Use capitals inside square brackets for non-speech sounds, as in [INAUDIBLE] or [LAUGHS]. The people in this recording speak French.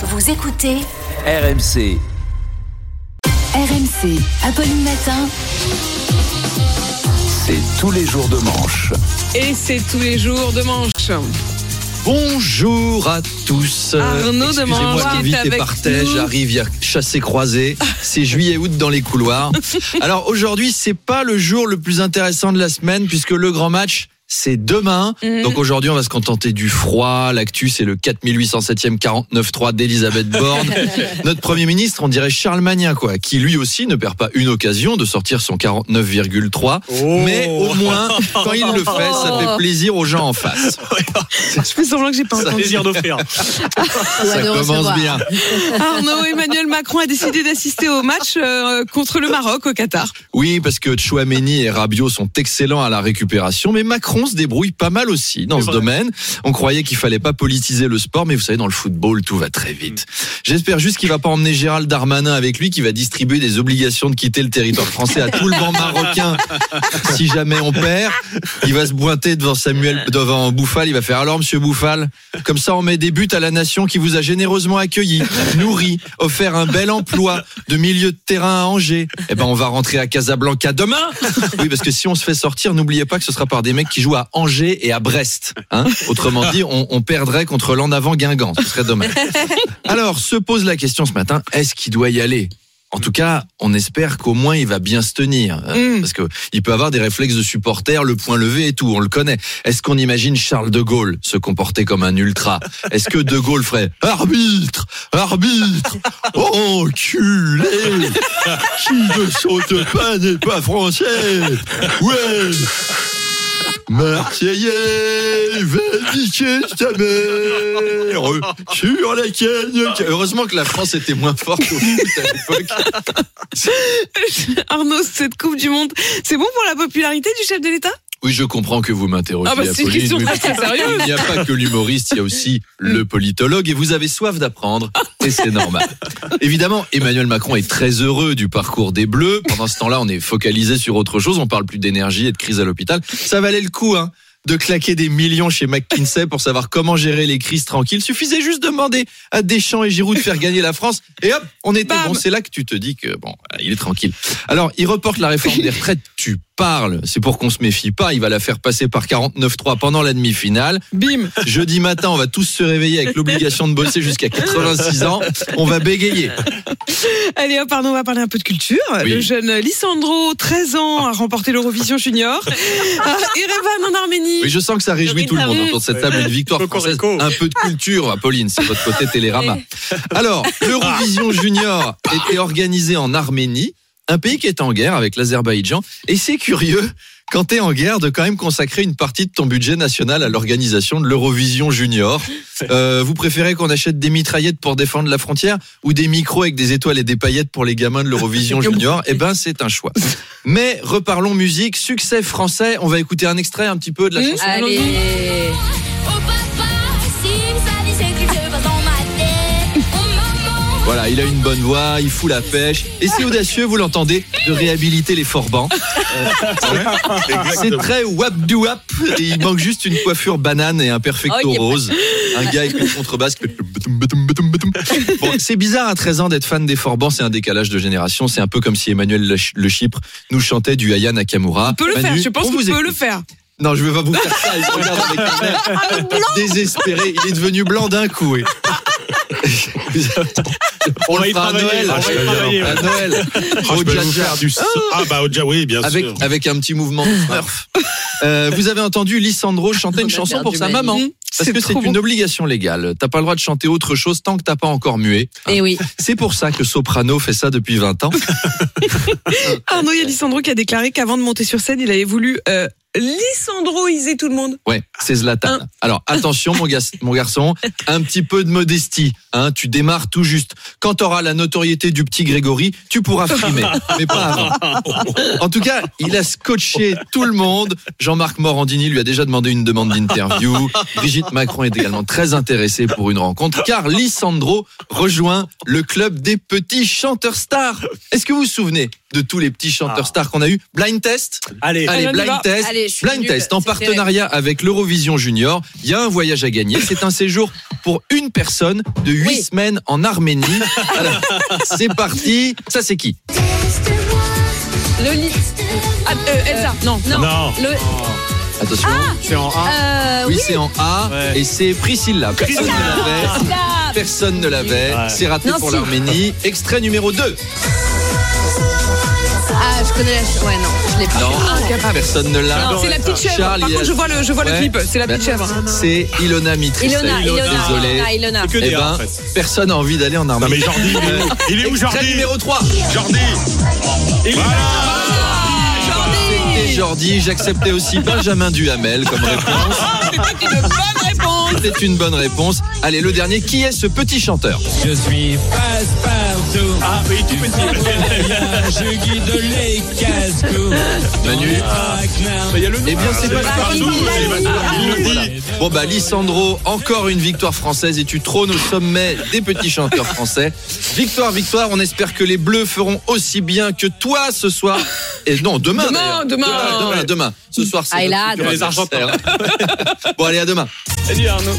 Vous écoutez RMC. RMC, Apolline Matin. C'est tous les jours de manche. Et c'est tous les jours de manche. Bonjour à tous. Arnaud de qui est vite et avec partais, nous. j'arrive, il y a chassé croisé. C'est juillet-août dans les couloirs. [LAUGHS] Alors aujourd'hui, c'est pas le jour le plus intéressant de la semaine puisque le grand match c'est demain. Mhm. Donc aujourd'hui, on va se contenter du froid. L'actu, c'est le 4807e 49.3 d'Elisabeth Borne. [LAUGHS] Notre Premier ministre, on dirait Charles Magnin, quoi, qui lui aussi ne perd pas une occasion de sortir son 49,3. Mais au moins, quand il le fait, ça fait plaisir aux gens en face. [LAUGHS] Je fais semblant que j'ai pas Ça- entendu. plaisir d'offrir. [LAUGHS] Ça commence bien. Arnaud Emmanuel Macron a décidé d'assister au match euh, contre le Maroc au Qatar. Oui, parce que Chouameni et Rabiot sont excellents à la récupération, mais Macron se débrouille pas mal aussi dans ce vrai. domaine. On croyait qu'il fallait pas politiser le sport, mais vous savez, dans le football, tout va très vite. J'espère juste qu'il va pas emmener Gérald Darmanin avec lui, qui va distribuer des obligations de quitter le territoire français à tout le banc marocain [LAUGHS] si jamais on perd. Il va se pointer devant Samuel, devant Bouffal, il va faire alors, monsieur Bouffal, comme ça on met des buts à la nation qui vous a généreusement accueilli, nourri, offert un bel emploi de milieu de terrain à Angers. Eh ben, on va rentrer à Casablanca demain. Oui, parce que si on se fait sortir, n'oubliez pas que ce sera par des mecs qui jouent à Angers et à Brest. Hein Autrement dit, on, on perdrait contre l'en avant Guingamp. Ce serait dommage. [LAUGHS] Alors, se pose la question ce matin, est-ce qu'il doit y aller? En tout cas, on espère qu'au moins il va bien se tenir, euh, Mm. parce que il peut avoir des réflexes de supporter, le point levé et tout, on le connaît. Est-ce qu'on imagine Charles de Gaulle se comporter comme un ultra? Est-ce que de Gaulle ferait arbitre, arbitre, [LAUGHS] enculé, qui ne saute pas n'est pas français, ouais. Marseillais, va ta mère sur laquelle... Heureusement que la France était moins forte au foot à l'époque. [LAUGHS] Arnaud, cette Coupe du Monde, c'est bon pour la popularité du chef de l'État? Oui, je comprends que vous m'interrogiez, Ah bah, c'est une Apolline, question mais très sérieuse. Il n'y a pas que l'humoriste, il y a aussi [LAUGHS] le politologue et vous avez soif d'apprendre et c'est normal. Évidemment, Emmanuel Macron est très heureux du parcours des Bleus. Pendant ce temps-là, on est focalisé sur autre chose. On parle plus d'énergie et de crise à l'hôpital. Ça valait le coup, hein de claquer des millions chez McKinsey pour savoir comment gérer les crises tranquilles. Suffisait juste de demander à Deschamps et Giroud de faire gagner la France et hop, on était Bam. bon. C'est là que tu te dis que bon, il est tranquille. Alors, il reporte la réforme des retraites. Tu parles. C'est pour qu'on se méfie pas. Il va la faire passer par 49.3 pendant la demi-finale. Bim Jeudi matin, on va tous se réveiller avec l'obligation de bosser jusqu'à 86 ans. On va bégayer. Allez hop Arnaud, on va parler un peu de culture. Oui. Le jeune Lissandro, 13 ans, a remporté l'Eurovision Junior. à Erevan en Arménie. Oui, je sens que ça réjouit tout le monde autour de cette table. Une victoire française. Un peu de culture, Apolline, c'est votre côté Télérama. [LAUGHS] Alors, l'Eurovision Junior était organisée en Arménie, un pays qui est en guerre avec l'Azerbaïdjan. Et c'est curieux, quand t'es en guerre, de quand même consacrer une partie de ton budget national à l'organisation de l'Eurovision Junior. [LAUGHS] Euh, vous préférez qu'on achète des mitraillettes pour défendre la frontière ou des micros avec des étoiles et des paillettes pour les gamins de l'Eurovision [LAUGHS] Junior? Eh ben, c'est un choix. [LAUGHS] Mais reparlons musique, succès français. On va écouter un extrait un petit peu de la Mmh. chanson. Allez. Voilà, il a une bonne voix, il fout la pêche. Et c'est audacieux, vous l'entendez, de réhabiliter les forbans. C'est très wap du wap. Et il manque juste une coiffure banane et un perfecto Oh, rose. Un gars avec une contrebasse. Bon, c'est bizarre à 13 ans d'être fan des forbans, c'est un décalage de génération. C'est un peu comme si Emmanuel Le Ch- Le Chypre nous chantait du Aya Nakamura. On peut le Manu, faire, je pense on qu'on vous peut écoute. le faire. Non, je vais pas vous faire ça. Il se regarde avec un air désespéré. Il est devenu blanc d'un coup. oui. On va y fera à travailler. Noël. on va y travailler. À Noël. Ah, Au vous faire du so- Ah bah Oja, oui, bien avec, sûr. avec un petit mouvement de Smurf. Euh, vous avez entendu Lissandro chanter une On chanson pour sa maman. Parce que c'est une bon. obligation légale. T'as pas le droit de chanter autre chose tant que t'as pas encore mué. Et oui. C'est pour ça que Soprano fait ça depuis 20 ans. [LAUGHS] Arnaud, il y a Lissandro qui a déclaré qu'avant de monter sur scène, il avait voulu euh, Lissandroiser tout le monde. Ouais, c'est Zlatan. Hein. Alors attention mon garçon, un petit peu de modestie. Hein, tu démarres tout juste. Quand tu auras la notoriété du petit Grégory, tu pourras frimer, mais pas avant. [LAUGHS] En tout cas, il a scotché tout le monde. Jean-Marc Morandini lui a déjà demandé une demande d'interview. Brigitte Macron est également très intéressée pour une rencontre, car Lissandro rejoint le club des petits chanteurs stars. Est-ce que vous vous souvenez de tous les petits chanteurs Ah. stars qu'on a eu. Blind test. Allez. Allez, blind test. Allez, blind nulle, test en partenariat avec l'Eurovision Junior. Il y a un voyage à gagner. C'est un séjour pour une personne de huit Oui. semaines en Arménie. Alors, c'est parti. Ça, c'est qui Le lit. Ah, euh, Elsa, non. Non. Non. Le, Attention. C'est en A. euh, oui, oui. c'est en A Ouais. et c'est Priscilla. Personne ne l'avait. Personne ne l'avait. Ouais. C'est raté Non, pour si. l'Arménie. Extrait numéro 2. Ah, je connais la. Ouais, non, je l'ai pas. Non, incapable. personne ne l'a. Non, c'est la petite chèvre. Charles, Par contre, je vois le, je vois le clip. C'est la petite chèvre. C'est Ilona Mitrissa. Ilona, Ilona. Désolé. Ilona, Ilona. C'est que Eh ben, en fait. personne n'a envie d'aller en Non, mais Arménie. Jordi, il est où [LAUGHS] Jordi numéro 3. Jordi Voilà C'était Jordi. J'acceptais aussi Benjamin Duhamel comme [LAUGHS] réponse. C'était une bonne réponse. C'était une bonne réponse. Allez, le dernier. Qui est ce petit chanteur? Je suis Ah oui, tout petit. [LAUGHS] Je guide les casse-cou. Manu Il y a le nom. Eh bien, c'est pas partout. Voilà. Bon bah Lissandro, encore une victoire française et tu trônes au sommet des petits chanteurs français. Victoire, victoire. On espère que les Bleus feront aussi bien que toi ce soir. Et non, demain. Demain, demain. demain, demain, demain. Ce soir, c'est Ah. Les. Argentins. [LAUGHS] bon, allez, à demain. Salut Arnaud.